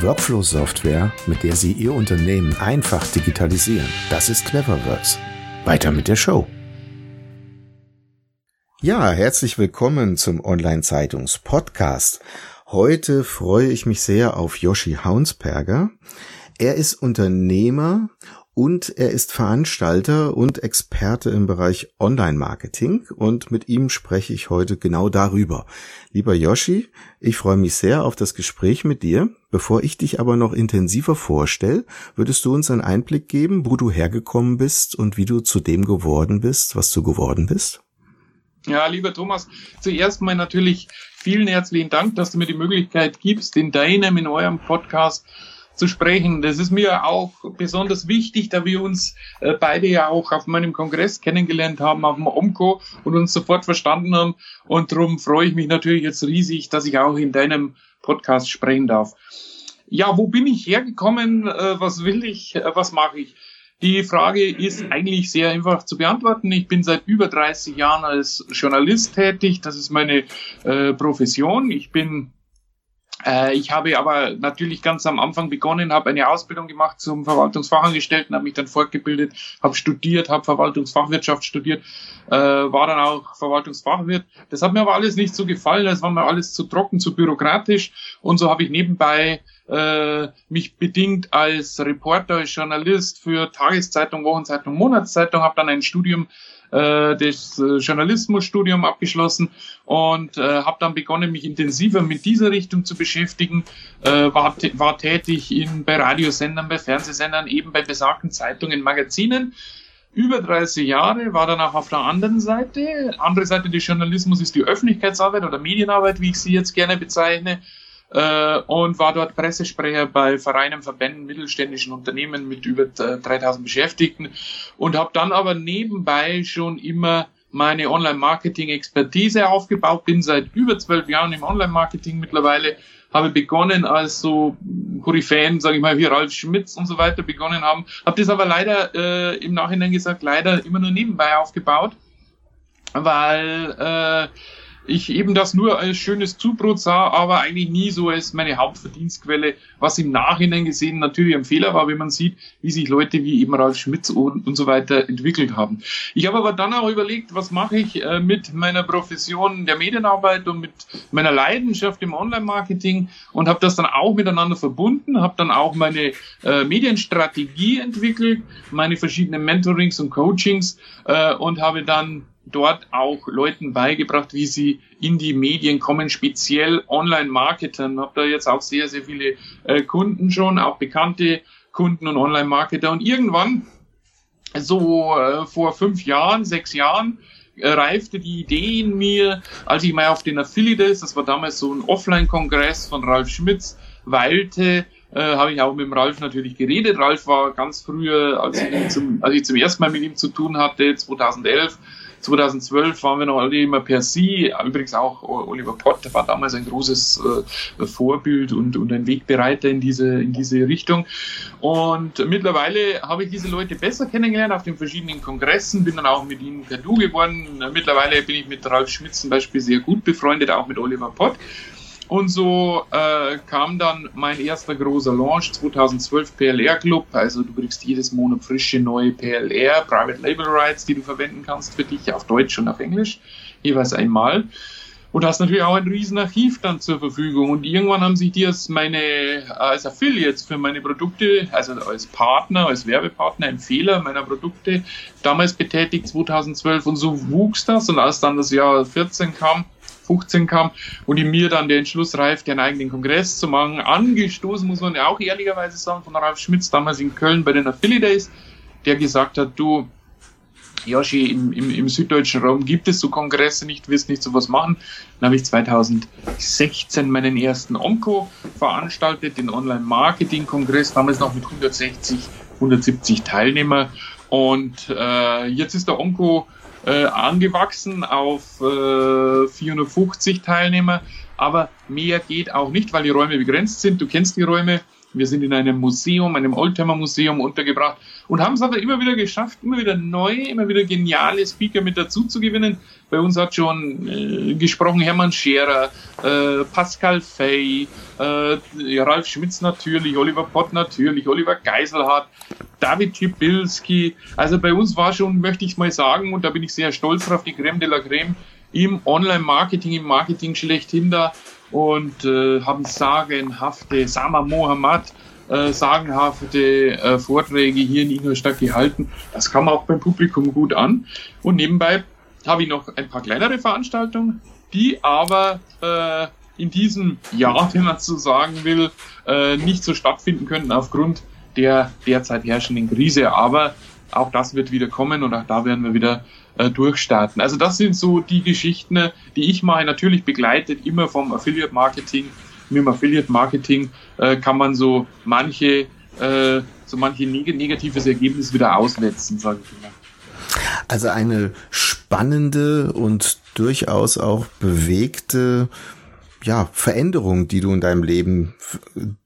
Workflow-Software, mit der Sie Ihr Unternehmen einfach digitalisieren. Das ist Cleverworks. Weiter mit der Show. Ja, herzlich willkommen zum Online-Zeitungs-Podcast. Heute freue ich mich sehr auf Yoshi Haunsperger. Er ist Unternehmer und er ist Veranstalter und Experte im Bereich Online-Marketing und mit ihm spreche ich heute genau darüber. Lieber Yoshi, ich freue mich sehr auf das Gespräch mit dir. Bevor ich dich aber noch intensiver vorstelle, würdest du uns einen Einblick geben, wo du hergekommen bist und wie du zu dem geworden bist, was du geworden bist? Ja, lieber Thomas, zuerst mal natürlich vielen herzlichen Dank, dass du mir die Möglichkeit gibst, in deinem, in eurem Podcast zu sprechen. Das ist mir auch besonders wichtig, da wir uns äh, beide ja auch auf meinem Kongress kennengelernt haben, auf dem OMCO und uns sofort verstanden haben. Und darum freue ich mich natürlich jetzt riesig, dass ich auch in deinem Podcast sprechen darf. Ja, wo bin ich hergekommen? Äh, was will ich? Äh, was mache ich? Die Frage ist eigentlich sehr einfach zu beantworten. Ich bin seit über 30 Jahren als Journalist tätig. Das ist meine äh, Profession. Ich bin ich habe aber natürlich ganz am Anfang begonnen, habe eine Ausbildung gemacht zum Verwaltungsfachangestellten, habe mich dann fortgebildet, habe studiert, habe Verwaltungsfachwirtschaft studiert, äh, war dann auch Verwaltungsfachwirt. Das hat mir aber alles nicht so gefallen, das war mir alles zu trocken, zu bürokratisch und so habe ich nebenbei äh, mich bedingt als Reporter, als Journalist für Tageszeitung, Wochenzeitung, Monatszeitung, habe dann ein Studium äh, das äh, Journalismusstudium abgeschlossen und äh, habe dann begonnen, mich intensiver mit dieser Richtung zu beschäftigen. Äh, war, war tätig in, bei Radiosendern, bei Fernsehsendern, eben bei besagten Zeitungen, Magazinen über 30 Jahre, war dann auch auf der anderen Seite. Andere Seite des Journalismus ist die Öffentlichkeitsarbeit oder Medienarbeit, wie ich sie jetzt gerne bezeichne äh, und war dort Pressesprecher bei Vereinen, Verbänden, mittelständischen Unternehmen mit über 3000 äh, Beschäftigten und habe dann aber nebenbei schon immer meine Online-Marketing-Expertise aufgebaut, bin seit über zwölf Jahren im Online-Marketing mittlerweile, habe begonnen als so Koryphäen, sage ich mal, wie Ralf Schmitz und so weiter begonnen haben, habe das aber leider äh, im Nachhinein gesagt, leider immer nur nebenbei aufgebaut, weil äh, ich eben das nur als schönes Zubrot sah, aber eigentlich nie so als meine Hauptverdienstquelle, was im Nachhinein gesehen natürlich ein Fehler war, wenn man sieht, wie sich Leute wie eben Ralf Schmitz und, und so weiter entwickelt haben. Ich habe aber dann auch überlegt, was mache ich äh, mit meiner Profession der Medienarbeit und mit meiner Leidenschaft im Online-Marketing und habe das dann auch miteinander verbunden, habe dann auch meine äh, Medienstrategie entwickelt, meine verschiedenen Mentorings und Coachings äh, und habe dann dort auch Leuten beigebracht, wie sie in die Medien kommen, speziell Online-Marketern. Habe da jetzt auch sehr, sehr viele äh, Kunden schon, auch bekannte Kunden und Online-Marketer. Und irgendwann, so äh, vor fünf Jahren, sechs Jahren, äh, reifte die Idee in mir, als ich mal auf den Affiliates, das war damals so ein Offline-Kongress von Ralf Schmitz, weilte, äh, habe ich auch mit dem Ralf natürlich geredet. Ralf war ganz früher, als ich, zum, als ich zum ersten Mal mit ihm zu tun hatte, 2011, 2012 waren wir noch alle immer per Sie. Übrigens auch Oliver Pott war damals ein großes äh, Vorbild und, und ein Wegbereiter in diese, in diese Richtung. Und mittlerweile habe ich diese Leute besser kennengelernt auf den verschiedenen Kongressen, bin dann auch mit ihnen per Du geworden. Mittlerweile bin ich mit Ralf Schmitz zum Beispiel sehr gut befreundet, auch mit Oliver Pott. Und so äh, kam dann mein erster großer Launch 2012 PLR Club. Also du kriegst jedes Monat frische neue PLR, Private Label Rights, die du verwenden kannst für dich auf Deutsch und auf Englisch, jeweils einmal. Und hast natürlich auch ein riesen Archiv dann zur Verfügung. Und irgendwann haben sich die als meine, als Affiliates für meine Produkte, also als Partner, als Werbepartner, Empfehler meiner Produkte damals betätigt, 2012. Und so wuchs das. Und als dann das Jahr 14 kam, 15 kam und in mir dann der Entschluss reifte, einen eigenen Kongress zu machen. Angestoßen, muss man ja auch ehrlicherweise sagen, von Ralf Schmitz damals in Köln bei den Affiliate Days, der gesagt hat, du, Joshi, im, im, im süddeutschen Raum gibt es so Kongresse nicht, wirst nicht sowas machen. Dann habe ich 2016 meinen ersten Onco veranstaltet, den Online-Marketing-Kongress, damals noch mit 160, 170 Teilnehmer. Und äh, jetzt ist der Onco äh, angewachsen auf äh, 450 Teilnehmer. Aber mehr geht auch nicht, weil die Räume begrenzt sind. Du kennst die Räume. Wir sind in einem Museum, einem Oldtimer-Museum untergebracht und haben es aber immer wieder geschafft, immer wieder neue, immer wieder geniale Speaker mit dazu zu gewinnen. Bei uns hat schon äh, gesprochen Hermann Scherer, äh, Pascal Fay, äh, Ralf Schmitz natürlich, Oliver Pott natürlich, Oliver Geiselhardt, David Schibilski. Also bei uns war schon, möchte ich mal sagen, und da bin ich sehr stolz drauf, die Creme de la Creme im Online-Marketing, im Marketing schlechthin da und äh, haben sagenhafte, Sama Mohammad, äh, sagenhafte äh, Vorträge hier in Ingolstadt gehalten. Das kam auch beim Publikum gut an. Und nebenbei habe ich noch ein paar kleinere Veranstaltungen, die aber äh, in diesem Jahr, wenn man so sagen will, äh, nicht so stattfinden könnten aufgrund der derzeit herrschenden Krise. Aber auch das wird wieder kommen und auch da werden wir wieder äh, durchstarten. Also das sind so die Geschichten, die ich mache, natürlich begleitet immer vom Affiliate Marketing. Mit dem Affiliate Marketing äh, kann man so manche, äh, so manche neg negatives Ergebnis wieder ausnetzen, sage ich immer. Also eine spannende und durchaus auch bewegte ja, Veränderung, die du in deinem Leben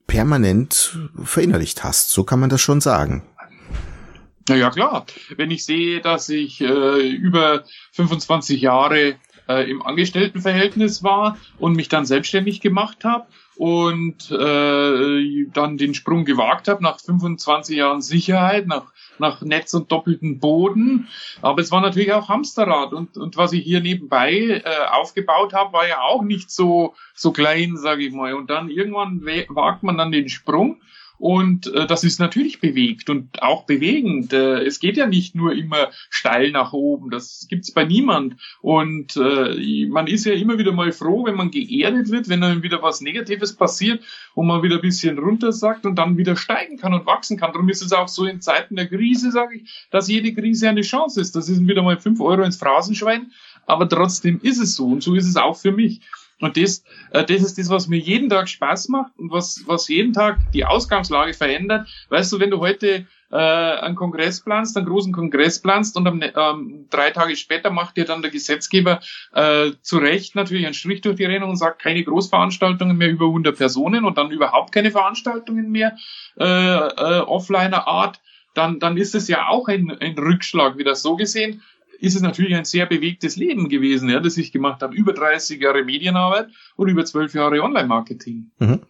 permanent verinnerlicht hast. So kann man das schon sagen. Na ja, klar. Wenn ich sehe, dass ich äh, über 25 Jahre äh, im Angestelltenverhältnis war und mich dann selbstständig gemacht habe und äh, dann den Sprung gewagt habe nach 25 Jahren Sicherheit, nach, nach Netz und doppelten Boden. Aber es war natürlich auch Hamsterrad und, und was ich hier nebenbei äh, aufgebaut habe, war ja auch nicht so, so klein, sage ich mal. Und dann irgendwann wagt man dann den Sprung und äh, das ist natürlich bewegt und auch bewegend. Äh, es geht ja nicht nur immer steil nach oben. Das gibt's bei niemand. Und äh, man ist ja immer wieder mal froh, wenn man geerdet wird, wenn dann wieder was Negatives passiert und man wieder ein bisschen runtersackt und dann wieder steigen kann und wachsen kann. Darum ist es auch so in Zeiten der Krise, sage ich, dass jede Krise eine Chance ist. Das ist wieder mal fünf Euro ins Phrasenschwein. Aber trotzdem ist es so. Und so ist es auch für mich. Und das, äh, das ist das, was mir jeden Tag Spaß macht und was, was jeden Tag die Ausgangslage verändert. Weißt du, wenn du heute äh, einen Kongress planst, einen großen Kongress planst und am, ähm, drei Tage später macht dir dann der Gesetzgeber äh, zu Recht natürlich einen Strich durch die Rechnung und sagt, keine Großveranstaltungen mehr über 100 Personen und dann überhaupt keine Veranstaltungen mehr äh, äh, offliner Art, dann, dann ist es ja auch ein, ein Rückschlag wieder so gesehen ist es natürlich ein sehr bewegtes Leben gewesen, ja, das ich gemacht habe. Über 30 Jahre Medienarbeit und über 12 Jahre Online-Marketing. Mhm.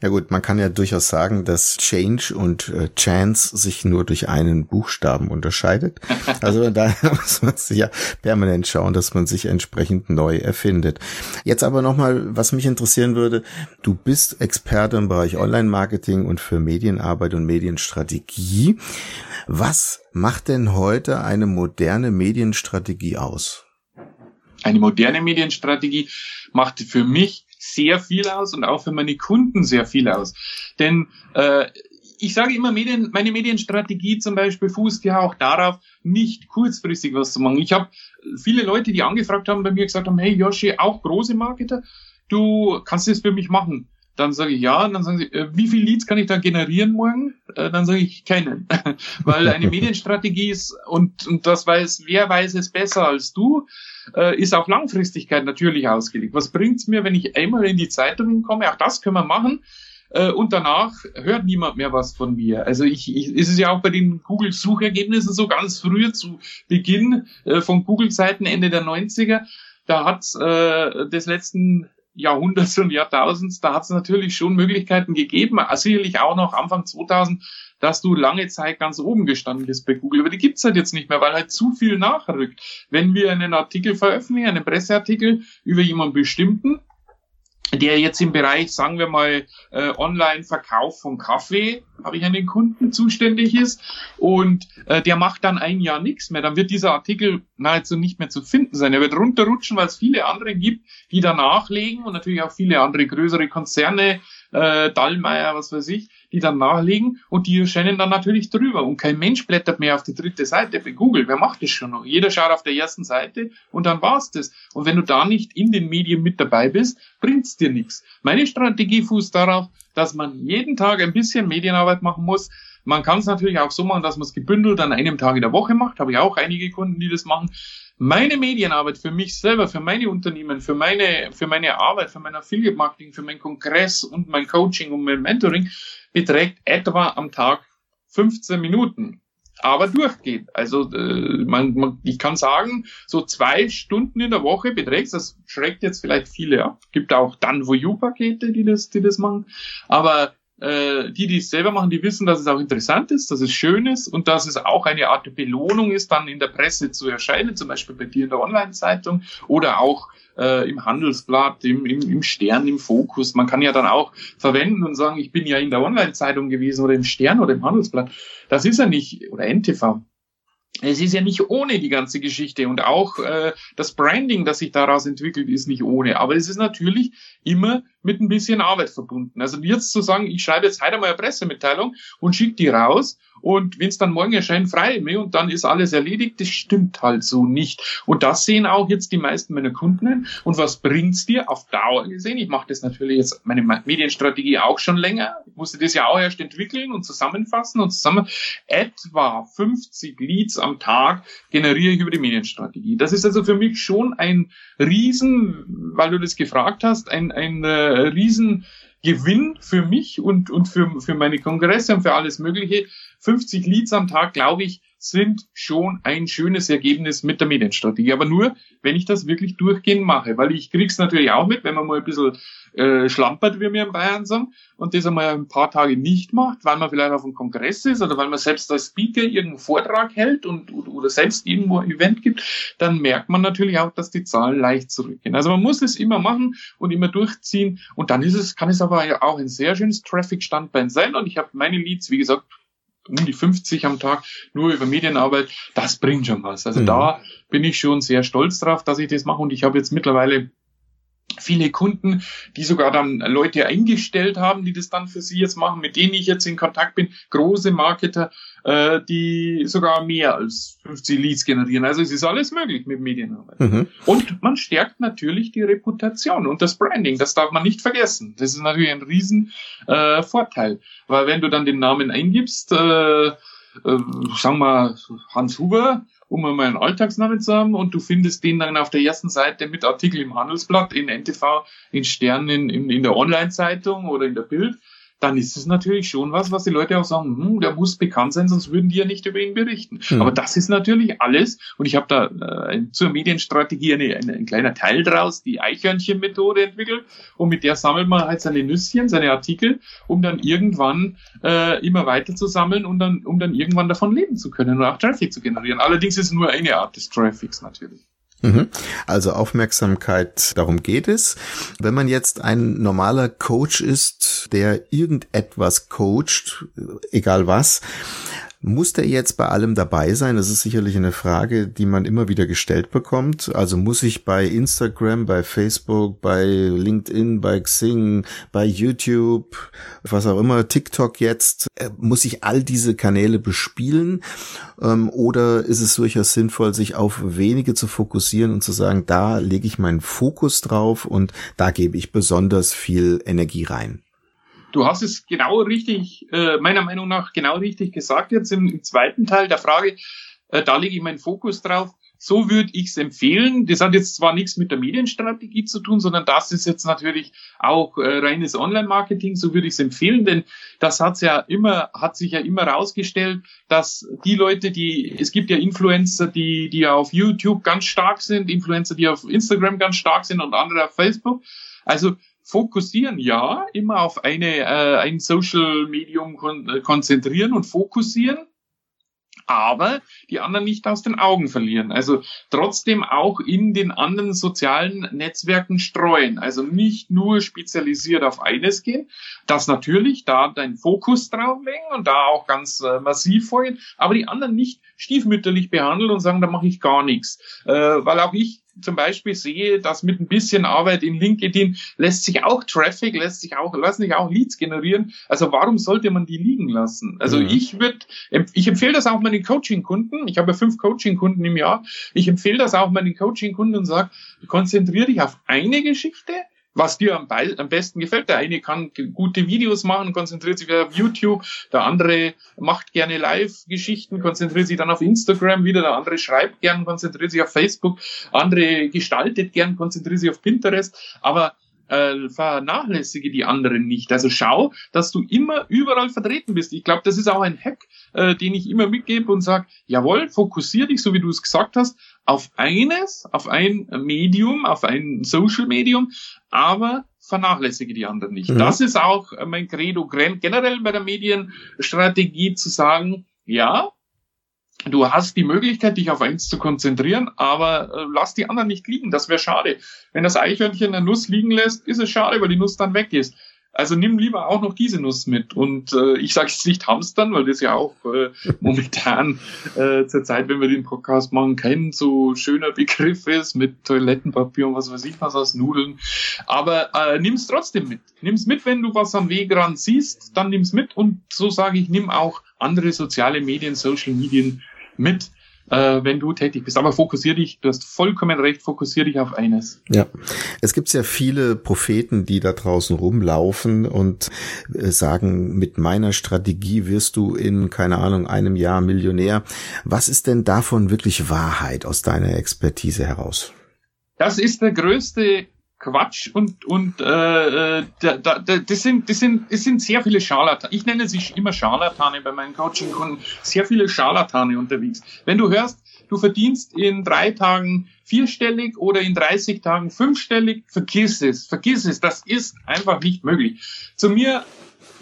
Ja gut, man kann ja durchaus sagen, dass Change und äh, Chance sich nur durch einen Buchstaben unterscheidet. Also da muss man sich ja permanent schauen, dass man sich entsprechend neu erfindet. Jetzt aber nochmal, was mich interessieren würde, du bist Experte im Bereich Online-Marketing und für Medienarbeit und Medienstrategie. Was macht denn heute eine moderne Medienstrategie aus? Eine moderne Medienstrategie macht für mich sehr viel aus und auch für meine Kunden sehr viel aus. Denn äh, ich sage immer, Medien, meine Medienstrategie zum Beispiel fußt ja auch darauf, nicht kurzfristig was zu machen. Ich habe viele Leute, die angefragt haben, bei mir gesagt haben, hey Joshi, auch große Marketer, du kannst das für mich machen. Dann sage ich ja, und dann sagen sie, äh, wie viel Leads kann ich da generieren morgen? Äh, dann sage ich keinen. Weil eine Medienstrategie ist, und, und das weiß, wer weiß es besser als du, äh, ist auf Langfristigkeit natürlich ausgelegt. Was bringt's mir, wenn ich einmal in die Zeitungen komme? Auch das können wir machen. Und danach hört niemand mehr was von mir. Also ich, ich ist es ja auch bei den Google-Suchergebnissen so ganz früher zu Beginn von Google-Zeiten Ende der 90er. Da hat äh, des letzten Jahrhunderts und Jahrtausends, da hat es natürlich schon Möglichkeiten gegeben, sicherlich auch noch Anfang 2000, dass du lange Zeit ganz oben gestanden bist bei Google. Aber die gibt's halt jetzt nicht mehr, weil halt zu viel nachrückt. Wenn wir einen Artikel veröffentlichen, einen Presseartikel über jemanden bestimmten, der jetzt im Bereich, sagen wir mal, äh, Online-Verkauf von Kaffee, habe ich einen Kunden zuständig ist, und äh, der macht dann ein Jahr nichts mehr, dann wird dieser Artikel nahezu nicht mehr zu finden sein. Er wird runterrutschen, weil es viele andere gibt, die da nachlegen und natürlich auch viele andere größere Konzerne äh, Dallmayr, was weiß ich, die dann nachlegen und die erscheinen dann natürlich drüber. Und kein Mensch blättert mehr auf die dritte Seite bei Google. Wer macht das schon noch? Jeder schaut auf der ersten Seite und dann war's das. Und wenn du da nicht in den Medien mit dabei bist, bringt's dir nichts. Meine Strategie fußt darauf, dass man jeden Tag ein bisschen Medienarbeit machen muss. Man kann es natürlich auch so machen, dass man es gebündelt an einem Tag in der Woche macht. Habe ich auch einige Kunden, die das machen. Meine Medienarbeit für mich selber, für meine Unternehmen, für meine, für meine Arbeit, für mein Affiliate Marketing, für mein Kongress und mein Coaching und mein Mentoring beträgt etwa am Tag 15 Minuten aber durchgeht. Also äh, man, man, ich kann sagen, so zwei Stunden in der Woche beträgt das schreckt jetzt vielleicht viele ab. Gibt auch dann You-Pakete, die das, die das machen. Aber äh, die, die es selber machen, die wissen, dass es auch interessant ist, dass es schön ist und dass es auch eine Art Belohnung ist, dann in der Presse zu erscheinen, zum Beispiel bei dir in der Online-Zeitung oder auch äh, im Handelsblatt, im, im, im Stern, im Fokus. Man kann ja dann auch verwenden und sagen, ich bin ja in der Online-Zeitung gewesen oder im Stern oder im Handelsblatt. Das ist ja nicht, oder NTV. Es ist ja nicht ohne die ganze Geschichte und auch äh, das Branding, das sich daraus entwickelt, ist nicht ohne. Aber es ist natürlich immer mit ein bisschen Arbeit verbunden. Also jetzt zu sagen, ich schreibe jetzt heute mal eine Pressemitteilung und schicke die raus und wenn es dann morgen erscheint, frei mir und dann ist alles erledigt, das stimmt halt so nicht. Und das sehen auch jetzt die meisten meiner Kunden. Und was bringt's dir auf Dauer gesehen? Ich mache das natürlich jetzt, meine Medienstrategie auch schon länger. Ich musste das ja auch erst entwickeln und zusammenfassen und zusammen etwa 50 Leads am Tag generiere ich über die Medienstrategie. Das ist also für mich schon ein Riesen, weil du das gefragt hast, ein, ein äh, Riesen Gewinn für mich und, und für, für meine Kongresse und für alles Mögliche. 50 Leads am Tag, glaube ich, sind schon ein schönes Ergebnis mit der Medienstrategie. Aber nur, wenn ich das wirklich durchgehend mache, weil ich krieg's natürlich auch mit, wenn man mal ein bisschen äh, schlampert, wie wir in Bayern sagen, und das einmal ein paar Tage nicht macht, weil man vielleicht auf einem Kongress ist oder weil man selbst als Speaker irgendeinen Vortrag hält und oder selbst irgendwo ein Event gibt, dann merkt man natürlich auch, dass die Zahlen leicht zurückgehen. Also man muss es immer machen und immer durchziehen und dann ist es, kann es aber auch ein sehr schönes Traffic-Standbein sein und ich habe meine Leads, wie gesagt, um die 50 am Tag nur über Medienarbeit, das bringt schon was. Also mhm. da bin ich schon sehr stolz drauf, dass ich das mache und ich habe jetzt mittlerweile viele Kunden, die sogar dann Leute eingestellt haben, die das dann für sie jetzt machen, mit denen ich jetzt in Kontakt bin, große Marketer, äh, die sogar mehr als 50 Leads generieren. Also es ist alles möglich mit Medienarbeit. Mhm. Und man stärkt natürlich die Reputation und das Branding. Das darf man nicht vergessen. Das ist natürlich ein riesen äh, Vorteil, weil wenn du dann den Namen eingibst, äh, äh, sagen wir Hans Huber, um einmal einen Alltagsnamen zu haben und du findest den dann auf der ersten Seite mit Artikel im Handelsblatt, in NTV, in Sternen, in, in der Online-Zeitung oder in der Bild dann ist es natürlich schon was, was die Leute auch sagen, hm, der muss bekannt sein, sonst würden die ja nicht über ihn berichten. Mhm. Aber das ist natürlich alles, und ich habe da äh, zur Medienstrategie eine, eine, ein kleiner Teil draus, die Eichhörnchen-Methode entwickelt, und mit der sammelt man halt seine Nüsschen, seine Artikel, um dann irgendwann äh, immer weiter zu sammeln und dann, um dann irgendwann davon leben zu können und auch Traffic zu generieren. Allerdings ist es nur eine Art des Traffics natürlich. Mhm. Also Aufmerksamkeit, darum geht es. Wenn man jetzt ein normaler Coach ist, der irgendetwas coacht, egal was, muss der jetzt bei allem dabei sein? Das ist sicherlich eine Frage, die man immer wieder gestellt bekommt. Also muss ich bei Instagram, bei Facebook, bei LinkedIn, bei Xing, bei YouTube, was auch immer, TikTok jetzt, äh, muss ich all diese Kanäle bespielen? Ähm, oder ist es durchaus sinnvoll, sich auf wenige zu fokussieren und zu sagen, da lege ich meinen Fokus drauf und da gebe ich besonders viel Energie rein? Du hast es genau richtig, äh, meiner Meinung nach genau richtig gesagt jetzt im, im zweiten Teil der Frage. Äh, da lege ich meinen Fokus drauf. So würde ich es empfehlen. Das hat jetzt zwar nichts mit der Medienstrategie zu tun, sondern das ist jetzt natürlich auch äh, reines Online-Marketing. So würde ich es empfehlen, denn das hat's ja immer, hat sich ja immer herausgestellt, dass die Leute, die, es gibt ja Influencer, die, die auf YouTube ganz stark sind, Influencer, die auf Instagram ganz stark sind und andere auf Facebook. Also fokussieren, ja, immer auf eine, äh, ein Social Medium kon äh, konzentrieren und fokussieren, aber die anderen nicht aus den Augen verlieren. Also trotzdem auch in den anderen sozialen Netzwerken streuen. Also nicht nur spezialisiert auf eines gehen. Das natürlich, da dein Fokus drauf legen und da auch ganz äh, massiv vorgehen, aber die anderen nicht stiefmütterlich behandeln und sagen, da mache ich gar nichts. Äh, weil auch ich zum Beispiel sehe, dass mit ein bisschen Arbeit in LinkedIn lässt sich auch Traffic, lässt sich auch, lassen sich auch Leads generieren. Also warum sollte man die liegen lassen? Also mhm. ich würde, ich empfehle das auch meinen Coaching-Kunden. Ich habe fünf Coaching-Kunden im Jahr. Ich empfehle das auch meinen Coaching-Kunden und sage, konzentriere dich auf eine Geschichte, was dir am, am, besten gefällt. Der eine kann gute Videos machen, konzentriert sich auf YouTube, der andere macht gerne Live-Geschichten, konzentriert sich dann auf Instagram wieder, der andere schreibt gern, konzentriert sich auf Facebook, andere gestaltet gern, konzentriert sich auf Pinterest, aber äh, vernachlässige die anderen nicht. Also schau, dass du immer überall vertreten bist. Ich glaube, das ist auch ein Hack, äh, den ich immer mitgebe und sage, jawohl, fokussier dich, so wie du es gesagt hast, auf eines, auf ein Medium, auf ein Social Medium, aber vernachlässige die anderen nicht. Mhm. Das ist auch mein Credo generell bei der Medienstrategie zu sagen, ja, du hast die Möglichkeit, dich auf eins zu konzentrieren, aber äh, lass die anderen nicht liegen. Das wäre schade. Wenn das Eichhörnchen eine Nuss liegen lässt, ist es schade, weil die Nuss dann weg ist. Also nimm lieber auch noch diese Nuss mit. Und äh, ich sage jetzt nicht Hamstern, weil das ja auch äh, momentan äh, zur Zeit, wenn wir den Podcast machen, kein so schöner Begriff ist mit Toilettenpapier und was weiß ich was aus Nudeln. Aber äh, nimm's trotzdem mit. Nimm's mit, wenn du was am Wegrand siehst, dann nimm's mit. Und so sage ich, nimm auch andere soziale Medien, Social Medien mit äh, wenn du tätig bist. Aber fokussier dich, du hast vollkommen recht, fokussier dich auf eines. Ja, es gibt ja viele Propheten, die da draußen rumlaufen und äh, sagen, mit meiner Strategie wirst du in, keine Ahnung, einem Jahr Millionär. Was ist denn davon wirklich Wahrheit aus deiner Expertise heraus? Das ist der größte Quatsch und und äh, äh da, da, das sind das sind es sind sehr viele Scharlatane. Ich nenne sie immer Scharlatane bei meinen Coaching-Kunden. Sehr viele Scharlatane unterwegs. Wenn du hörst, du verdienst in drei Tagen vierstellig oder in 30 Tagen fünfstellig, vergiss es, vergiss es. Das ist einfach nicht möglich. Zu mir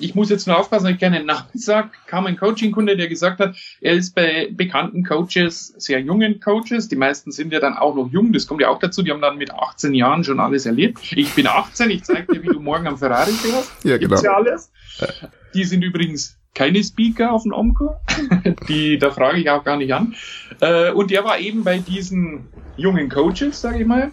ich muss jetzt nur aufpassen, dass ich keinen Namen sage, kam ein Coaching-Kunde, der gesagt hat, er ist bei bekannten Coaches, sehr jungen Coaches, die meisten sind ja dann auch noch jung, das kommt ja auch dazu, die haben dann mit 18 Jahren schon alles erlebt. Ich bin 18, ich zeige dir, wie du morgen am Ferrari fährst. Ja, genau. Gibt's ja alles. Die sind übrigens keine Speaker auf dem Omco, die, da frage ich auch gar nicht an. Äh, und der war eben bei diesen jungen Coaches, sage ich mal,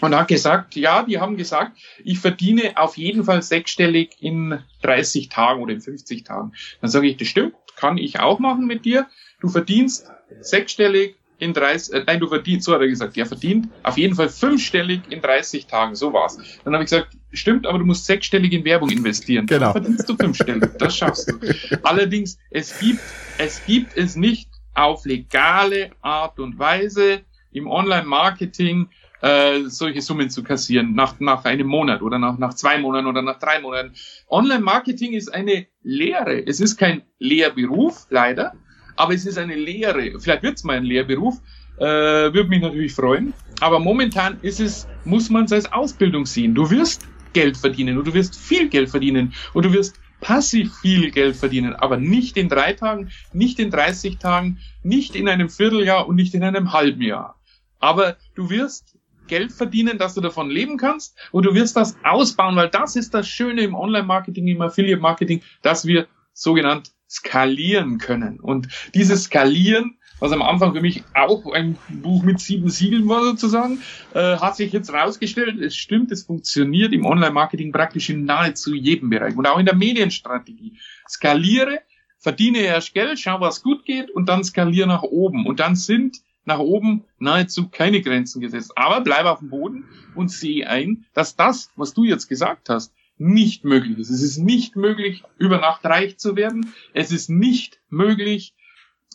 und hat gesagt, ja, die haben gesagt, ich verdiene auf jeden Fall sechsstellig in 30 Tagen oder in 50 Tagen. Dann sage ich, das stimmt, kann ich auch machen mit dir. Du verdienst sechsstellig in 30, äh, nein, du verdienst, so hat er gesagt, er verdient auf jeden Fall fünfstellig in 30 Tagen, so war's. Dann habe ich gesagt, stimmt, aber du musst sechsstellig in Werbung investieren. Genau. Dann verdienst du fünfstellig, das schaffst du. Allerdings, es gibt, es gibt es nicht auf legale Art und Weise im Online-Marketing äh, solche Summen zu kassieren nach, nach einem Monat oder nach, nach zwei Monaten oder nach drei Monaten. Online-Marketing ist eine Lehre. Es ist kein Lehrberuf, leider, aber es ist eine Lehre. Vielleicht wird es mal ein Lehrberuf, äh, würde mich natürlich freuen. Aber momentan ist es, muss man es als Ausbildung sehen. Du wirst Geld verdienen und du wirst viel Geld verdienen und du wirst passiv viel Geld verdienen, aber nicht in drei Tagen, nicht in 30 Tagen, nicht in einem Vierteljahr und nicht in einem halben Jahr. Aber du wirst Geld verdienen, dass du davon leben kannst und du wirst das ausbauen, weil das ist das Schöne im Online-Marketing, im Affiliate-Marketing, dass wir sogenannt skalieren können. Und dieses Skalieren, was am Anfang für mich auch ein Buch mit sieben Siegeln war sozusagen, äh, hat sich jetzt rausgestellt, es stimmt, es funktioniert im Online-Marketing praktisch in nahezu jedem Bereich und auch in der Medienstrategie. Skaliere, verdiene erst Geld, schau, was gut geht und dann skaliere nach oben. Und dann sind nach oben nahezu keine Grenzen gesetzt. Aber bleib auf dem Boden und sehe ein, dass das, was du jetzt gesagt hast, nicht möglich ist. Es ist nicht möglich, über Nacht reich zu werden. Es ist nicht möglich,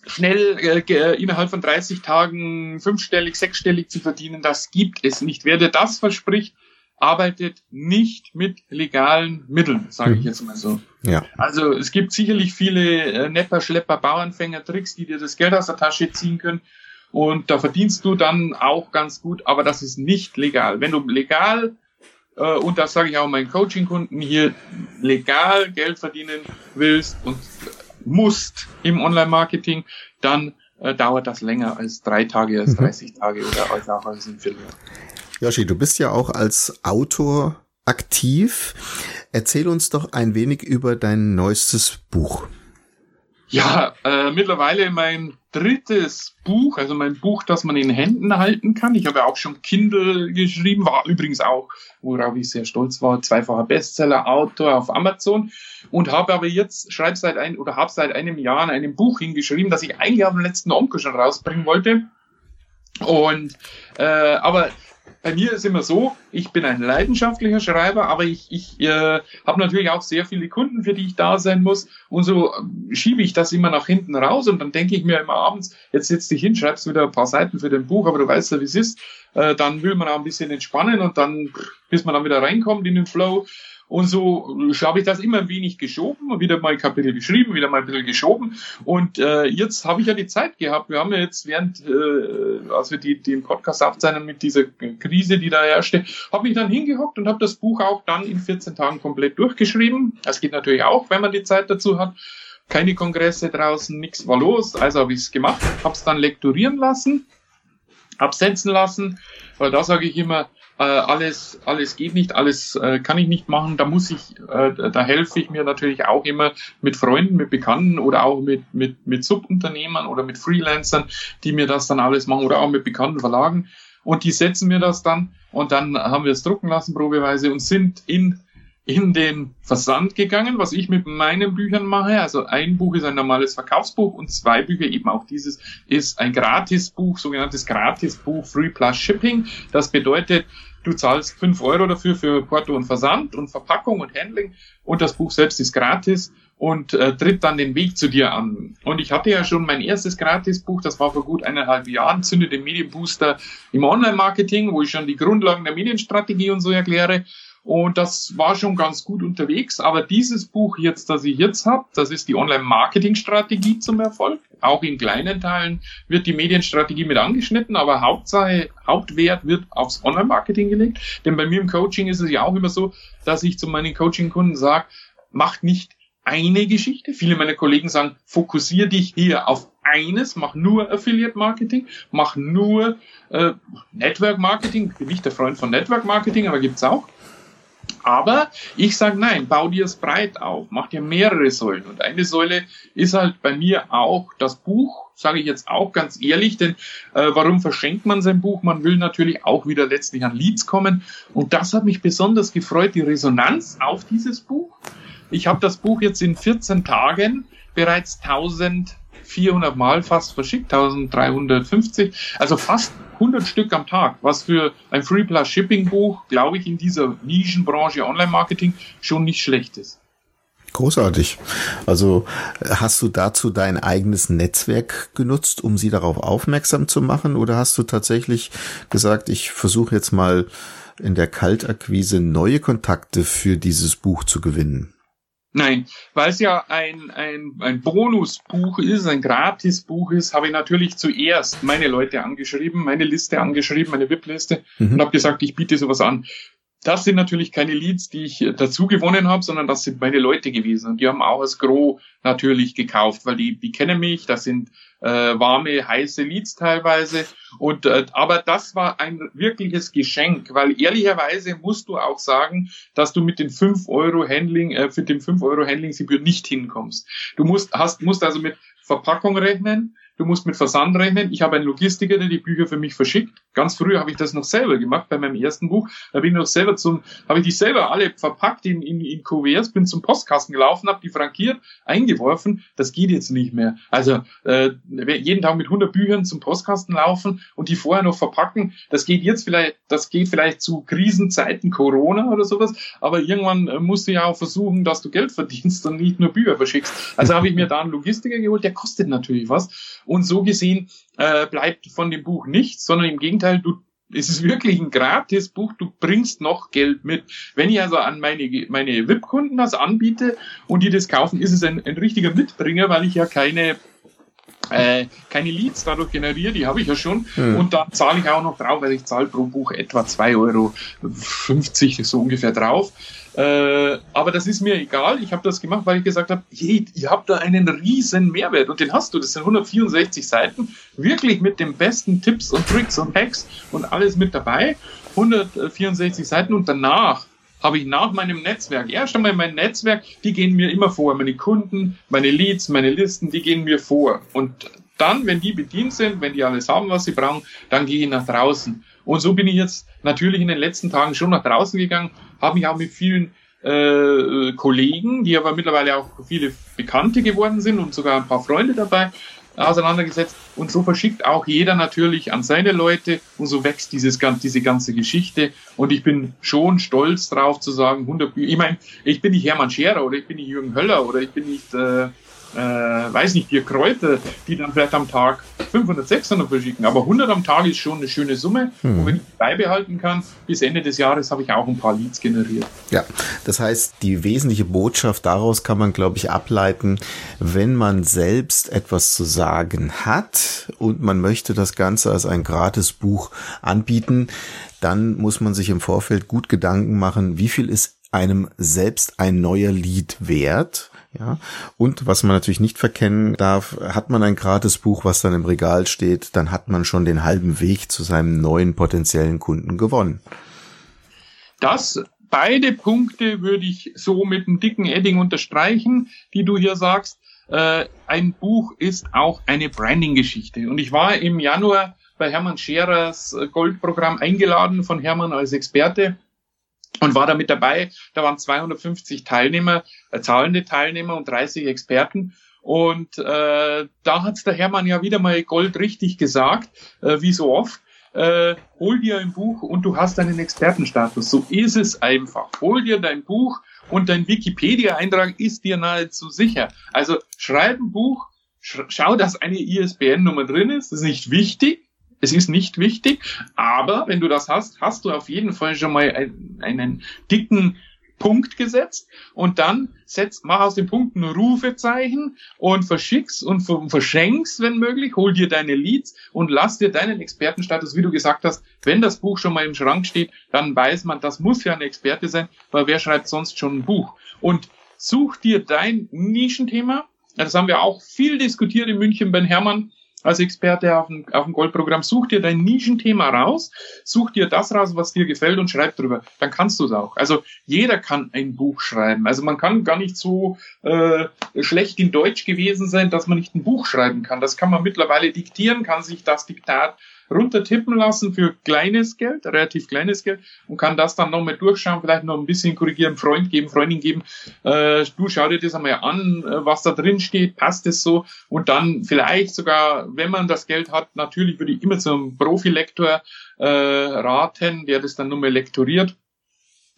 schnell äh, innerhalb von 30 Tagen fünfstellig, sechsstellig zu verdienen. Das gibt es nicht. Wer dir das verspricht, arbeitet nicht mit legalen Mitteln, sage ich mhm. jetzt mal so. Ja. Also es gibt sicherlich viele äh, Nepper, Schlepper, Bauernfänger, Tricks, die dir das Geld aus der Tasche ziehen können. Und da verdienst du dann auch ganz gut, aber das ist nicht legal. Wenn du legal, äh, und das sage ich auch meinen Coaching-Kunden hier, legal Geld verdienen willst und musst im Online-Marketing, dann äh, dauert das länger als drei Tage, als 30 mhm. Tage oder als auch als ein Vierteljahr. Joshi, du bist ja auch als Autor aktiv. Erzähl uns doch ein wenig über dein neuestes Buch. Ja, äh, mittlerweile mein drittes Buch, also mein Buch, das man in Händen halten kann. Ich habe auch schon Kindle geschrieben, war übrigens auch, worauf ich sehr stolz war, zweifacher Bestseller, Autor auf Amazon und habe aber jetzt, schreibe seit ein oder habe seit einem Jahr in einem Buch hingeschrieben, das ich eigentlich auf dem letzten Onkel schon rausbringen wollte. Und äh, aber bei mir ist immer so, ich bin ein leidenschaftlicher Schreiber, aber ich, ich äh, habe natürlich auch sehr viele Kunden, für die ich da sein muss. Und so äh, schiebe ich das immer nach hinten raus und dann denke ich mir immer abends, jetzt setz dich hin, schreibst wieder ein paar Seiten für dein Buch, aber du weißt ja, wie es ist. Äh, dann will man auch ein bisschen entspannen und dann, bis man dann wieder reinkommt in den Flow. Und so habe ich das immer ein wenig geschoben, wieder mal ein Kapitel geschrieben, wieder mal ein bisschen geschoben. Und äh, jetzt habe ich ja die Zeit gehabt. Wir haben ja jetzt während, äh, als wir die, den Podcast aufzeichnen mit dieser Krise, die da herrschte, habe mich dann hingehockt und habe das Buch auch dann in 14 Tagen komplett durchgeschrieben. Das geht natürlich auch, wenn man die Zeit dazu hat. Keine Kongresse draußen, nichts war los. Also habe ich es gemacht, habe es dann lektorieren lassen, absetzen lassen. Weil da sage ich immer, äh, alles, alles geht nicht, alles äh, kann ich nicht machen. Da muss ich, äh, da helfe ich mir natürlich auch immer mit Freunden, mit Bekannten oder auch mit, mit, mit Subunternehmern oder mit Freelancern, die mir das dann alles machen oder auch mit bekannten Verlagen. Und die setzen mir das dann und dann haben wir es drucken lassen, probeweise, und sind in in den Versand gegangen, was ich mit meinen Büchern mache. Also ein Buch ist ein normales Verkaufsbuch und zwei Bücher, eben auch dieses, ist ein Gratisbuch, sogenanntes Gratisbuch Free Plus Shipping. Das bedeutet, du zahlst fünf Euro dafür für Porto und Versand und Verpackung und Handling und das Buch selbst ist gratis und äh, tritt dann den Weg zu dir an. Und ich hatte ja schon mein erstes Gratisbuch, das war vor gut eineinhalb Jahren, Zünde den Medienbooster im Online-Marketing, wo ich schon die Grundlagen der Medienstrategie und so erkläre. Und das war schon ganz gut unterwegs. Aber dieses Buch jetzt, das ich jetzt habe, das ist die Online-Marketing-Strategie zum Erfolg. Auch in kleinen Teilen wird die Medienstrategie mit angeschnitten, aber Hauptsache, Hauptwert wird aufs Online-Marketing gelegt. Denn bei mir im Coaching ist es ja auch immer so, dass ich zu meinen Coaching-Kunden sage, macht nicht eine Geschichte. Viele meiner Kollegen sagen, fokussiere dich hier auf eines, mach nur Affiliate Marketing, mach nur äh, Network Marketing. Ich bin nicht der Freund von Network Marketing, aber gibt's auch. Aber ich sage nein, bau dir es breit auf, mach dir mehrere Säulen. Und eine Säule ist halt bei mir auch das Buch, sage ich jetzt auch ganz ehrlich, denn äh, warum verschenkt man sein Buch? Man will natürlich auch wieder letztlich an Leads kommen. Und das hat mich besonders gefreut, die Resonanz auf dieses Buch. Ich habe das Buch jetzt in 14 Tagen bereits 1400 Mal fast verschickt, 1350, also fast 100 Stück am Tag, was für ein Free Plus Shipping Buch, glaube ich, in dieser Nischenbranche Online-Marketing schon nicht schlecht ist. Großartig. Also hast du dazu dein eigenes Netzwerk genutzt, um sie darauf aufmerksam zu machen? Oder hast du tatsächlich gesagt, ich versuche jetzt mal in der Kaltakquise neue Kontakte für dieses Buch zu gewinnen? Nein, weil es ja ein, ein, ein Bonusbuch ist, ein Gratisbuch ist, habe ich natürlich zuerst meine Leute angeschrieben, meine Liste angeschrieben, meine VIP-Liste mhm. und habe gesagt, ich biete sowas an. Das sind natürlich keine Leads, die ich dazu gewonnen habe, sondern das sind meine Leute gewesen. Und die haben auch als Gros natürlich gekauft, weil die, die kennen mich, das sind äh, warme, heiße Leads teilweise. Und äh, aber das war ein wirkliches Geschenk, weil ehrlicherweise musst du auch sagen, dass du mit den 5 Euro Handling, äh, für den 5 Euro Handlingsgebühr nicht hinkommst. Du musst, hast, musst also mit Verpackung rechnen, Du musst mit Versand rechnen. Ich habe einen Logistiker, der die Bücher für mich verschickt. Ganz früh habe ich das noch selber gemacht bei meinem ersten Buch. Da bin ich noch selber zum, habe ich die selber alle verpackt in, in, in Kuverts, bin zum Postkasten gelaufen, habe die frankiert, eingeworfen. Das geht jetzt nicht mehr. Also äh, jeden Tag mit 100 Büchern zum Postkasten laufen und die vorher noch verpacken. Das geht jetzt vielleicht, das geht vielleicht zu Krisenzeiten Corona oder sowas. Aber irgendwann äh, musst du ja auch versuchen, dass du Geld verdienst und nicht nur Bücher verschickst. Also habe ich mir da einen Logistiker geholt. Der kostet natürlich was. Und so gesehen äh, bleibt von dem Buch nichts, sondern im Gegenteil, du es ist wirklich ein gratis Buch, du bringst noch Geld mit. Wenn ich also an meine, meine VIP-Kunden das anbiete und die das kaufen, ist es ein, ein richtiger Mitbringer, weil ich ja keine äh, keine Leads dadurch generiere, die habe ich ja schon. Mhm. Und dann zahle ich auch noch drauf, weil ich zahle pro Buch etwa 2,50 Euro so ungefähr drauf. Äh, aber das ist mir egal. Ich habe das gemacht, weil ich gesagt habe, hey, ihr habt da einen riesen Mehrwert und den hast du. Das sind 164 Seiten, wirklich mit den besten Tipps und Tricks und Hacks und alles mit dabei. 164 Seiten und danach habe ich nach meinem Netzwerk, erst einmal mein Netzwerk, die gehen mir immer vor. Meine Kunden, meine Leads, meine Listen, die gehen mir vor. Und dann, wenn die bedient sind, wenn die alles haben, was sie brauchen, dann gehe ich nach draußen. Und so bin ich jetzt natürlich in den letzten Tagen schon nach draußen gegangen, habe mich auch mit vielen äh, Kollegen, die aber mittlerweile auch viele Bekannte geworden sind und sogar ein paar Freunde dabei, auseinandergesetzt. Und so verschickt auch jeder natürlich an seine Leute und so wächst dieses, diese ganze Geschichte. Und ich bin schon stolz drauf zu sagen, 100 Bücher. Ich meine, ich bin nicht Hermann Scherer oder ich bin nicht Jürgen Höller oder ich bin nicht äh, weiß nicht, vier Kräuter, die dann vielleicht am Tag 500, 600 verschicken. Aber 100 am Tag ist schon eine schöne Summe. Mhm. Und wenn ich beibehalten kann, bis Ende des Jahres habe ich auch ein paar Leads generiert. Ja, das heißt, die wesentliche Botschaft daraus kann man, glaube ich, ableiten, wenn man selbst etwas zu sagen hat und man möchte das Ganze als ein Gratisbuch anbieten, dann muss man sich im Vorfeld gut Gedanken machen, wie viel ist einem selbst ein neuer Lied wert ja, und was man natürlich nicht verkennen darf, hat man ein Gratisbuch, was dann im Regal steht, dann hat man schon den halben Weg zu seinem neuen potenziellen Kunden gewonnen. Das beide Punkte würde ich so mit einem dicken Edding unterstreichen, die du hier sagst. Äh, ein Buch ist auch eine Branding-Geschichte. Und ich war im Januar bei Hermann Scherers Goldprogramm eingeladen von Hermann als Experte und war da mit dabei. Da waren 250 Teilnehmer, äh, zahlende Teilnehmer und 30 Experten. Und äh, da hat's der Hermann ja wieder mal Gold richtig gesagt, äh, wie so oft. Äh, hol dir ein Buch und du hast einen Expertenstatus. So ist es einfach. Hol dir dein Buch und dein Wikipedia-Eintrag ist dir nahezu sicher. Also schreib ein Buch, sch schau, dass eine ISBN-Nummer drin ist. Das ist nicht wichtig. Es ist nicht wichtig, aber wenn du das hast, hast du auf jeden Fall schon mal einen, einen dicken Punkt gesetzt und dann setzt, mach aus dem Punkt ein Rufezeichen und verschickst und verschenkst, wenn möglich, hol dir deine Leads und lass dir deinen Expertenstatus, wie du gesagt hast, wenn das Buch schon mal im Schrank steht, dann weiß man, das muss ja ein Experte sein, weil wer schreibt sonst schon ein Buch? Und such dir dein Nischenthema. Das haben wir auch viel diskutiert in München bei Hermann als Experte auf dem, auf dem Goldprogramm, such dir dein Nischenthema raus, such dir das raus, was dir gefällt und schreib drüber. Dann kannst du es auch. Also jeder kann ein Buch schreiben. Also man kann gar nicht so äh, schlecht in Deutsch gewesen sein, dass man nicht ein Buch schreiben kann. Das kann man mittlerweile diktieren, kann sich das Diktat runtertippen lassen für kleines Geld, relativ kleines Geld und kann das dann nochmal durchschauen, vielleicht noch ein bisschen korrigieren, Freund geben, Freundin geben. Äh, du schau dir das einmal an, äh, was da drin steht, passt es so und dann vielleicht sogar, wenn man das Geld hat, natürlich würde ich immer zum Profilektor äh, raten, der das dann nochmal lektoriert.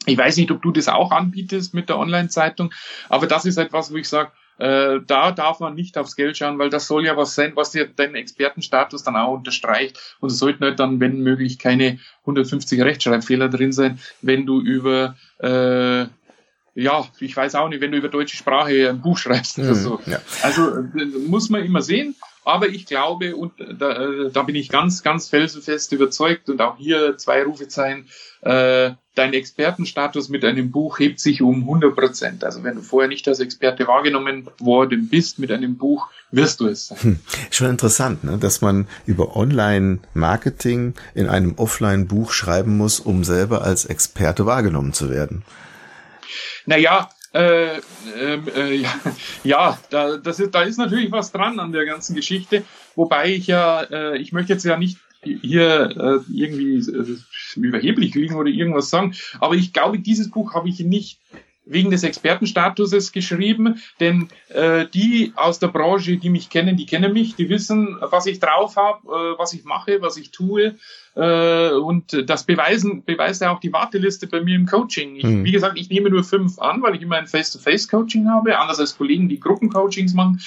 Ich weiß nicht, ob du das auch anbietest mit der Online-Zeitung, aber das ist etwas, wo ich sage, äh, da darf man nicht aufs Geld schauen, weil das soll ja was sein, was dir deinen Expertenstatus dann auch unterstreicht. Und es sollten halt dann, wenn möglich, keine 150 Rechtschreibfehler drin sein, wenn du über äh, ja, ich weiß auch nicht, wenn du über deutsche Sprache ein Buch schreibst oder mhm, so. Ja. Also äh, muss man immer sehen. Aber ich glaube, und da, äh, da bin ich ganz, ganz felsenfest überzeugt und auch hier zwei Rufezeichen, äh, dein Expertenstatus mit einem Buch hebt sich um 100 Prozent. Also wenn du vorher nicht als Experte wahrgenommen worden bist mit einem Buch, wirst du es sein. Hm. Schon interessant, ne? dass man über Online-Marketing in einem Offline-Buch schreiben muss, um selber als Experte wahrgenommen zu werden. Naja, äh, ähm, äh, ja, da, das ist, da ist natürlich was dran an der ganzen Geschichte, wobei ich ja, äh, ich möchte jetzt ja nicht hier äh, irgendwie äh, überheblich liegen oder irgendwas sagen, aber ich glaube, dieses Buch habe ich nicht wegen des Expertenstatuses geschrieben, denn äh, die aus der Branche, die mich kennen, die kennen mich, die wissen, was ich drauf habe, äh, was ich mache, was ich tue äh, und das beweisen, beweist ja auch die Warteliste bei mir im Coaching. Ich, mhm. Wie gesagt, ich nehme nur fünf an, weil ich immer ein Face-to-Face-Coaching habe, anders als Kollegen, die Gruppencoachings machen.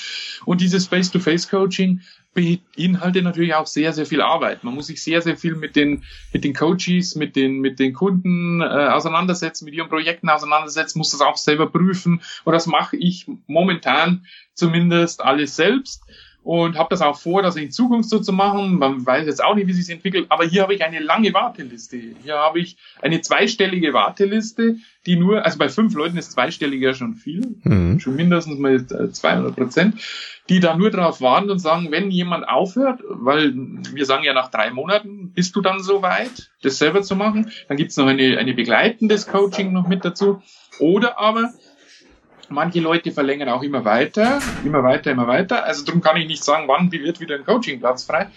Und dieses Face-to-Face-Coaching beinhaltet natürlich auch sehr, sehr viel Arbeit. Man muss sich sehr, sehr viel mit den, mit den Coaches, mit den, mit den Kunden äh, auseinandersetzen, mit ihren Projekten auseinandersetzen, muss das auch selber prüfen. Und das mache ich momentan zumindest alles selbst und habe das auch vor, das in Zukunft so zu machen. Man weiß jetzt auch nicht, wie sich entwickelt, aber hier habe ich eine lange Warteliste. Hier habe ich eine zweistellige Warteliste, die nur, also bei fünf Leuten ist zweistellig ja schon viel, mhm. schon mindestens mal 200 Prozent, die da nur darauf warten und sagen, wenn jemand aufhört, weil wir sagen ja nach drei Monaten, bist du dann so weit, das selber zu machen, dann gibt's noch eine, eine begleitendes Coaching noch mit dazu. Oder aber Manche Leute verlängern auch immer weiter, immer weiter, immer weiter. Also darum kann ich nicht sagen, wann wird wieder ein Coachingplatz frei.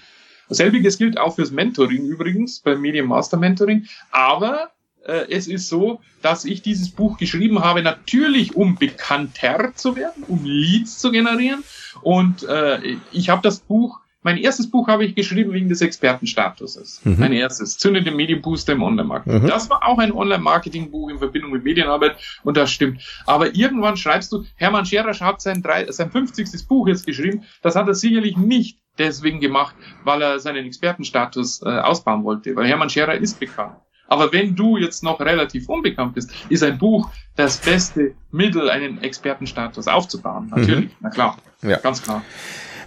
Selbiges gilt auch fürs Mentoring übrigens, beim Medium Master Mentoring. Aber äh, es ist so, dass ich dieses Buch geschrieben habe, natürlich um bekannter zu werden, um Leads zu generieren. Und äh, ich habe das Buch mein erstes Buch habe ich geschrieben wegen des Expertenstatuses. Mhm. Mein erstes. Zünde den Medienbooster im Online-Marketing. Mhm. Das war auch ein Online-Marketing-Buch in Verbindung mit Medienarbeit und das stimmt. Aber irgendwann schreibst du, Hermann Scherer hat sein, drei, sein 50. Buch jetzt geschrieben. Das hat er sicherlich nicht deswegen gemacht, weil er seinen Expertenstatus äh, ausbauen wollte. Weil Hermann Scherer ist bekannt. Aber wenn du jetzt noch relativ unbekannt bist, ist ein Buch das beste Mittel, einen Expertenstatus aufzubauen. Natürlich, mhm. na klar, ja. ganz klar.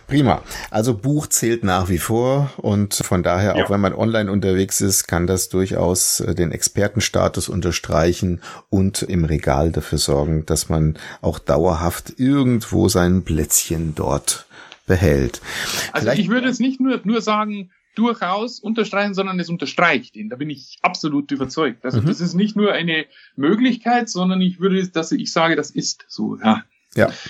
Prima. Also Buch zählt nach wie vor und von daher, ja. auch wenn man online unterwegs ist, kann das durchaus äh, den Expertenstatus unterstreichen und im Regal dafür sorgen, dass man auch dauerhaft irgendwo sein Plätzchen dort behält. Also Vielleicht ich würde es nicht nur, nur sagen, durchaus unterstreichen, sondern es unterstreicht ihn. Da bin ich absolut überzeugt. Also mhm. das ist nicht nur eine Möglichkeit, sondern ich würde, dass ich sage, das ist so. Ja. Ja.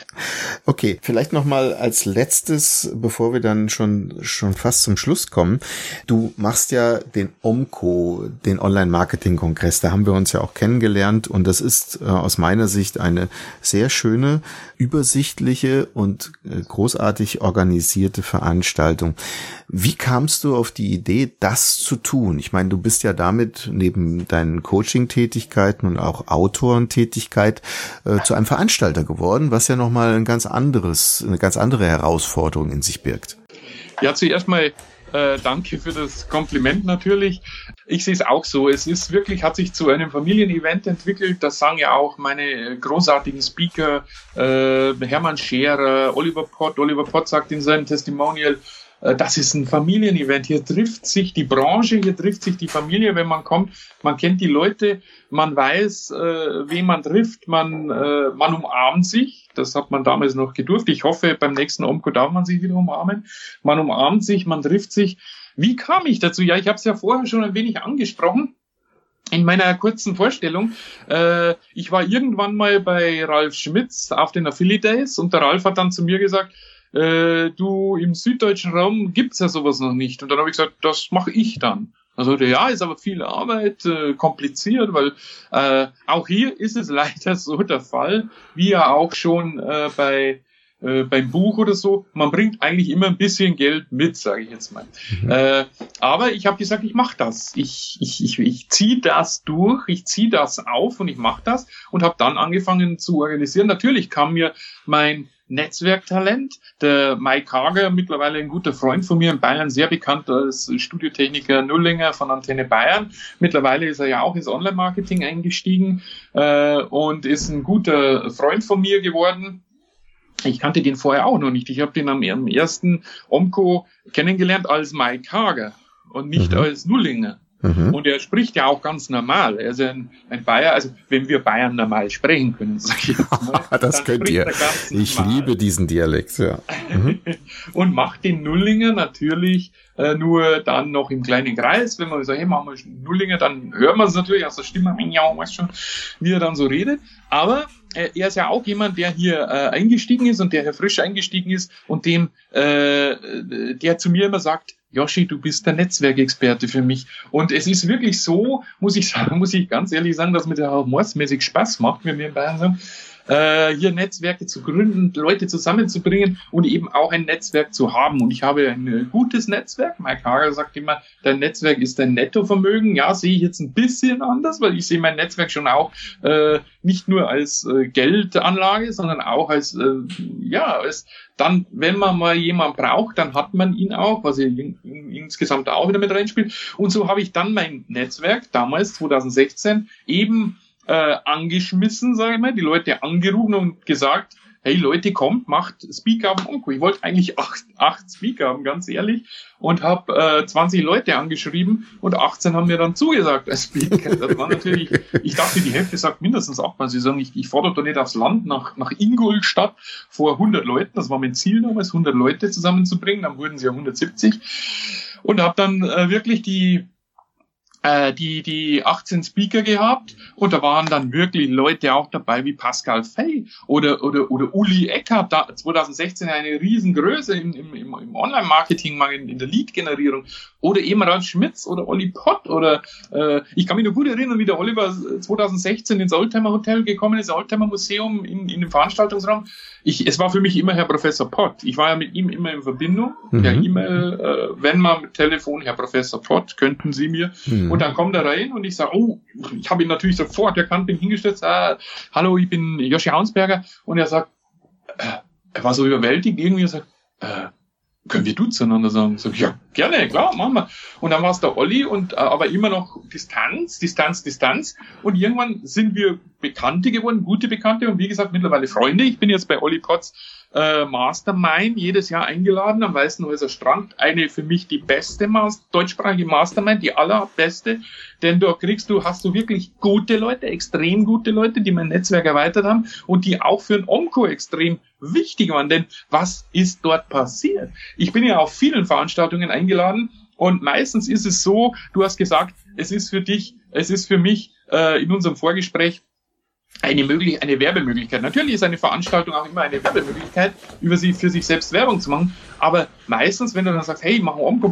Okay, vielleicht noch mal als letztes, bevor wir dann schon schon fast zum Schluss kommen. Du machst ja den OMCO, den Online Marketing Kongress. Da haben wir uns ja auch kennengelernt und das ist äh, aus meiner Sicht eine sehr schöne, übersichtliche und äh, großartig organisierte Veranstaltung. Wie kamst du auf die Idee, das zu tun? Ich meine, du bist ja damit neben deinen Coaching-Tätigkeiten und auch Autorentätigkeit äh, zu einem Veranstalter geworden, was ja nochmal ein ganz anderes, eine ganz andere Herausforderung in sich birgt. Ja, zuerst mal äh, danke für das Kompliment natürlich. Ich sehe es auch so. Es ist wirklich, hat sich zu einem Familienevent entwickelt. Das sagen ja auch meine großartigen Speaker, äh, Hermann Scherer, Oliver Pott. Oliver Pott sagt in seinem Testimonial, äh, das ist ein Familienevent. Hier trifft sich die Branche, hier trifft sich die Familie, wenn man kommt. Man kennt die Leute, man weiß, äh, wen man trifft, man, äh, man umarmt sich. Das hat man damals noch gedurft. Ich hoffe, beim nächsten Omco darf man sich wieder umarmen. Man umarmt sich, man trifft sich. Wie kam ich dazu? Ja, ich habe es ja vorher schon ein wenig angesprochen in meiner kurzen Vorstellung, äh, ich war irgendwann mal bei Ralf Schmitz auf den Affiliate Days und der Ralf hat dann zu mir gesagt, äh, du, im süddeutschen Raum gibt's ja sowas noch nicht. Und dann habe ich gesagt, das mache ich dann. Also ja, ist aber viel Arbeit, äh, kompliziert, weil äh, auch hier ist es leider so der Fall, wie ja auch schon äh, bei äh, beim Buch oder so, man bringt eigentlich immer ein bisschen Geld mit, sage ich jetzt mal. Mhm. Äh, aber ich habe gesagt, ich mache das. Ich, ich, ich, ich ziehe das durch, ich ziehe das auf und ich mache das und habe dann angefangen zu organisieren. Natürlich kam mir mein Netzwerktalent. Der Mike Hager, mittlerweile ein guter Freund von mir in Bayern, sehr bekannt als Studiotechniker Nullinger von Antenne Bayern. Mittlerweile ist er ja auch ins Online-Marketing eingestiegen äh, und ist ein guter Freund von mir geworden. Ich kannte den vorher auch noch nicht. Ich habe den am, am ersten Omco kennengelernt als Mike Hager und nicht mhm. als Nullinger. Mhm. Und er spricht ja auch ganz normal. Er ist ein, ein Bayer, also wenn wir Bayern normal sprechen können, sag ich jetzt mal. das könnt ihr. Ich normal. liebe diesen Dialekt, ja. Mhm. und macht den Nullinger natürlich äh, nur dann noch im kleinen Kreis. Wenn man sagt, hey, machen wir Nullinger, dann hört man es natürlich aus der Stimme, ja, weißt schon, wie er dann so redet. Aber äh, er ist ja auch jemand, der hier äh, eingestiegen ist und der hier frisch eingestiegen ist und dem, äh, der zu mir immer sagt, Yoshi, du bist der Netzwerkexperte für mich. Und es ist wirklich so, muss ich sagen, muss ich ganz ehrlich sagen, dass mir der mordsmäßig Spaß macht, wenn wir in Bayern sind äh, hier Netzwerke zu gründen, Leute zusammenzubringen und eben auch ein Netzwerk zu haben. Und ich habe ein äh, gutes Netzwerk. Mike Hager sagt immer, dein Netzwerk ist dein Nettovermögen. Ja, sehe ich jetzt ein bisschen anders, weil ich sehe mein Netzwerk schon auch äh, nicht nur als äh, Geldanlage, sondern auch als, äh, ja, als dann, wenn man mal jemanden braucht, dann hat man ihn auch, was ich in, in, insgesamt auch wieder mit reinspielt. Und so habe ich dann mein Netzwerk damals, 2016, eben äh, angeschmissen, sage ich mal, die Leute angerufen und gesagt, hey Leute, kommt, macht Speaker am Onko. Ich wollte eigentlich acht, acht Speaker haben, ganz ehrlich, und habe äh, 20 Leute angeschrieben und 18 haben mir dann zugesagt als Speaker. Das war natürlich, ich dachte, die Hälfte sagt mindestens acht, weil sie sagen, ich, ich fordere doch nicht aufs Land nach, nach Ingolstadt vor 100 Leuten, das war mein Ziel damals, 100 Leute zusammenzubringen, dann wurden sie ja 170 und habe dann äh, wirklich die äh, die, die 18 Speaker gehabt. Und da waren dann wirklich Leute auch dabei wie Pascal Fay oder, oder, oder Uli Eckert, da 2016 eine Riesengröße im, im, im Online-Marketing, in, in der Lead-Generierung oder eben Ralf Schmitz oder Olli Pott oder äh, ich kann mich noch gut erinnern, wie der Oliver 2016 ins Oldtimer Hotel gekommen ist, Oldtimer Museum in, in dem Veranstaltungsraum. Ich, es war für mich immer Herr Professor Pott. Ich war ja mit ihm immer in Verbindung, mhm. per E-Mail, äh, wenn man mit Telefon, Herr Professor Pott, könnten Sie mir. Mhm. Und dann kommt er rein und ich sage, oh, ich habe ihn natürlich sofort erkannt, bin hingestellt, ah, hallo, ich bin Joshi Haunsberger. Und er sagt, äh, er war so überwältigt irgendwie, er sagt, äh, können wir du zueinander sagen? Sag ich, ja, gerne, klar, machen wir. Und dann war es der Olli und äh, aber immer noch Distanz, Distanz, Distanz. Und irgendwann sind wir Bekannte geworden, gute Bekannte und wie gesagt mittlerweile Freunde. Ich bin jetzt bei Olli Potts äh, Mastermind jedes Jahr eingeladen am Weißenhäuser Strand. Eine für mich die beste Mas deutschsprachige Mastermind, die allerbeste. Denn dort kriegst du, hast du wirklich gute Leute, extrem gute Leute, die mein Netzwerk erweitert haben und die auch für ein Omco extrem wichtig waren. Denn was ist dort passiert? Ich bin ja auf vielen Veranstaltungen eingeladen und meistens ist es so, du hast gesagt, es ist für dich, es ist für mich äh, in unserem Vorgespräch eine, möglich eine Werbemöglichkeit. Natürlich ist eine Veranstaltung auch immer eine Werbemöglichkeit, über sie für sich selbst Werbung zu machen. Aber meistens, wenn du dann sagst, hey, mach ein Omko,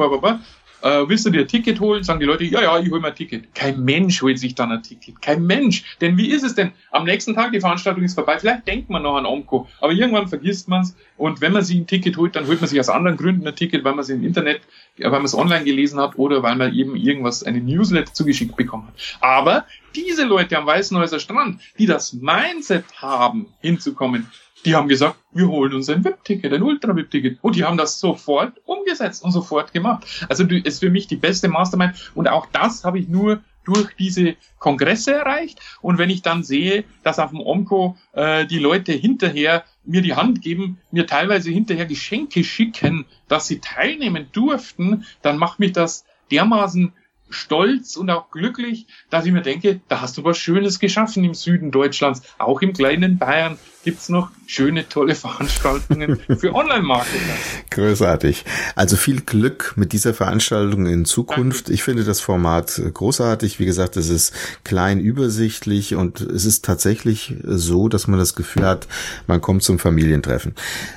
äh, willst du dir ein Ticket holen? Sagen die Leute, ja, ja, ich hole mir ein Ticket. Kein Mensch holt sich dann ein Ticket. Kein Mensch. Denn wie ist es denn? Am nächsten Tag, die Veranstaltung ist vorbei. Vielleicht denkt man noch an Omco. Aber irgendwann vergisst man es. Und wenn man sich ein Ticket holt, dann holt man sich aus anderen Gründen ein Ticket, weil man es im Internet, weil man es online gelesen hat oder weil man eben irgendwas, eine Newsletter zugeschickt bekommen hat. Aber diese Leute am Weißenhäuser Strand, die das Mindset haben, hinzukommen, die haben gesagt, wir holen uns ein VIP-Ticket, ein Ultra-VIP-Ticket. Und die haben das sofort umgesetzt und sofort gemacht. Also ist für mich die beste Mastermind. Und auch das habe ich nur durch diese Kongresse erreicht. Und wenn ich dann sehe, dass auf dem Omco äh, die Leute hinterher mir die Hand geben, mir teilweise hinterher Geschenke schicken, dass sie teilnehmen durften, dann macht mich das dermaßen stolz und auch glücklich, dass ich mir denke, da hast du was Schönes geschaffen im Süden Deutschlands. Auch im kleinen Bayern gibt's noch schöne, tolle Veranstaltungen für Online-Marketer. Großartig. Also viel Glück mit dieser Veranstaltung in Zukunft. Danke. Ich finde das Format großartig. Wie gesagt, es ist klein, übersichtlich und es ist tatsächlich so, dass man das Gefühl hat, man kommt zum Familientreffen.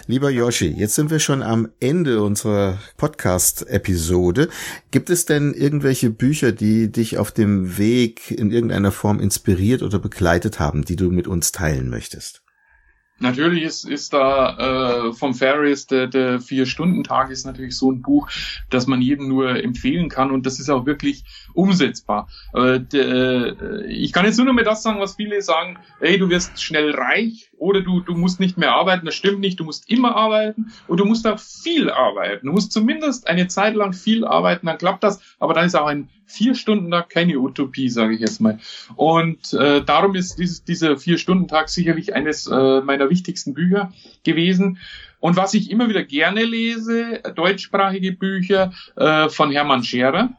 Lieber Yoshi, jetzt sind wir schon am Ende unserer Podcast-Episode. Gibt es denn irgendwelche Bücher, die dich auf dem Weg in irgendeiner Form inspiriert oder begleitet haben, die du mit uns teilen möchtest? Natürlich ist, ist da äh, vom Ferris der, der Vier-Stunden-Tag ist natürlich so ein Buch, das man jedem nur empfehlen kann. Und das ist auch wirklich umsetzbar. Äh, de, ich kann jetzt nur noch mal das sagen, was viele sagen, ey, du wirst schnell reich oder du, du musst nicht mehr arbeiten. Das stimmt nicht, du musst immer arbeiten und du musst auch viel arbeiten. Du musst zumindest eine Zeit lang viel arbeiten, dann klappt das, aber dann ist auch ein Vier-Stunden-Tag keine Utopie, sage ich jetzt mal. Und äh, darum ist dieses, dieser Vier-Stunden-Tag sicherlich eines äh, meiner wichtigsten Bücher gewesen. Und was ich immer wieder gerne lese, deutschsprachige Bücher äh, von Hermann Scherer.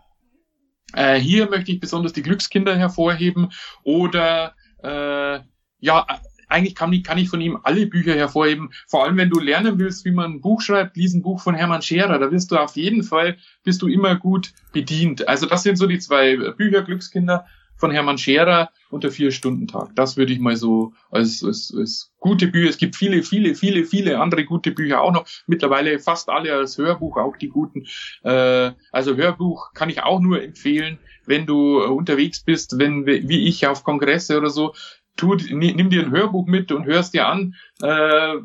Äh, hier möchte ich besonders die Glückskinder hervorheben oder äh, ja, eigentlich kann ich, kann ich von ihm alle Bücher hervorheben. Vor allem, wenn du lernen willst, wie man ein Buch schreibt, lies ein Buch von Hermann Scherer. Da wirst du auf jeden Fall, bist du immer gut bedient. Also das sind so die zwei Bücher, Glückskinder von Hermann Scherer und der Vier-Stunden-Tag. Das würde ich mal so als, als, als gute Bücher. Es gibt viele, viele, viele, viele andere gute Bücher auch noch. Mittlerweile fast alle als Hörbuch, auch die guten. Äh, also Hörbuch kann ich auch nur empfehlen, wenn du unterwegs bist, wenn wie ich auf Kongresse oder so tu, nimm dir ein Hörbuch mit und hörst dir an. Äh,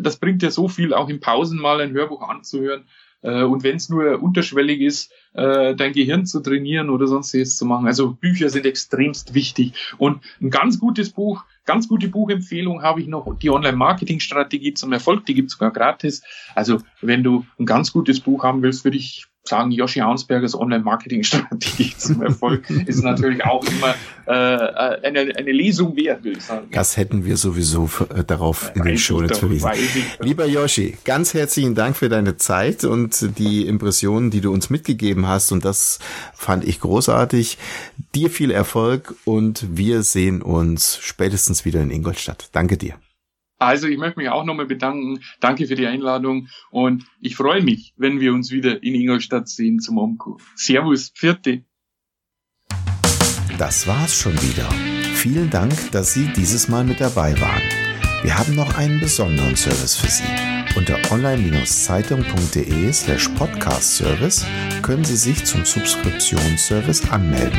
das bringt dir so viel, auch in Pausen mal ein Hörbuch anzuhören. Äh, und wenn es nur unterschwellig ist, äh, dein Gehirn zu trainieren oder sonstiges zu machen. Also Bücher sind extremst wichtig. Und ein ganz gutes Buch, ganz gute Buchempfehlung habe ich noch, die Online-Marketing-Strategie zum Erfolg, die gibt's sogar gratis. Also wenn du ein ganz gutes Buch haben willst, würde ich sagen, Joshi Haunsbergers Online-Marketing-Strategie zum Erfolg ist natürlich auch immer äh, eine, eine Lesung wert, würde ich sagen. Das hätten wir sowieso äh, darauf in den Show verwiesen. Lieber Joshi, ganz herzlichen Dank für deine Zeit und die Impressionen, die du uns mitgegeben hast. Und das fand ich großartig. Dir viel Erfolg und wir sehen uns spätestens wieder in Ingolstadt. Danke dir. Also ich möchte mich auch nochmal bedanken. Danke für die Einladung und ich freue mich, wenn wir uns wieder in Ingolstadt sehen zum Omko. Servus, vierte. Das war's schon wieder. Vielen Dank, dass Sie dieses Mal mit dabei waren. Wir haben noch einen besonderen Service für Sie. Unter online-zeitung.de slash podcast-service können Sie sich zum Subskriptionsservice anmelden.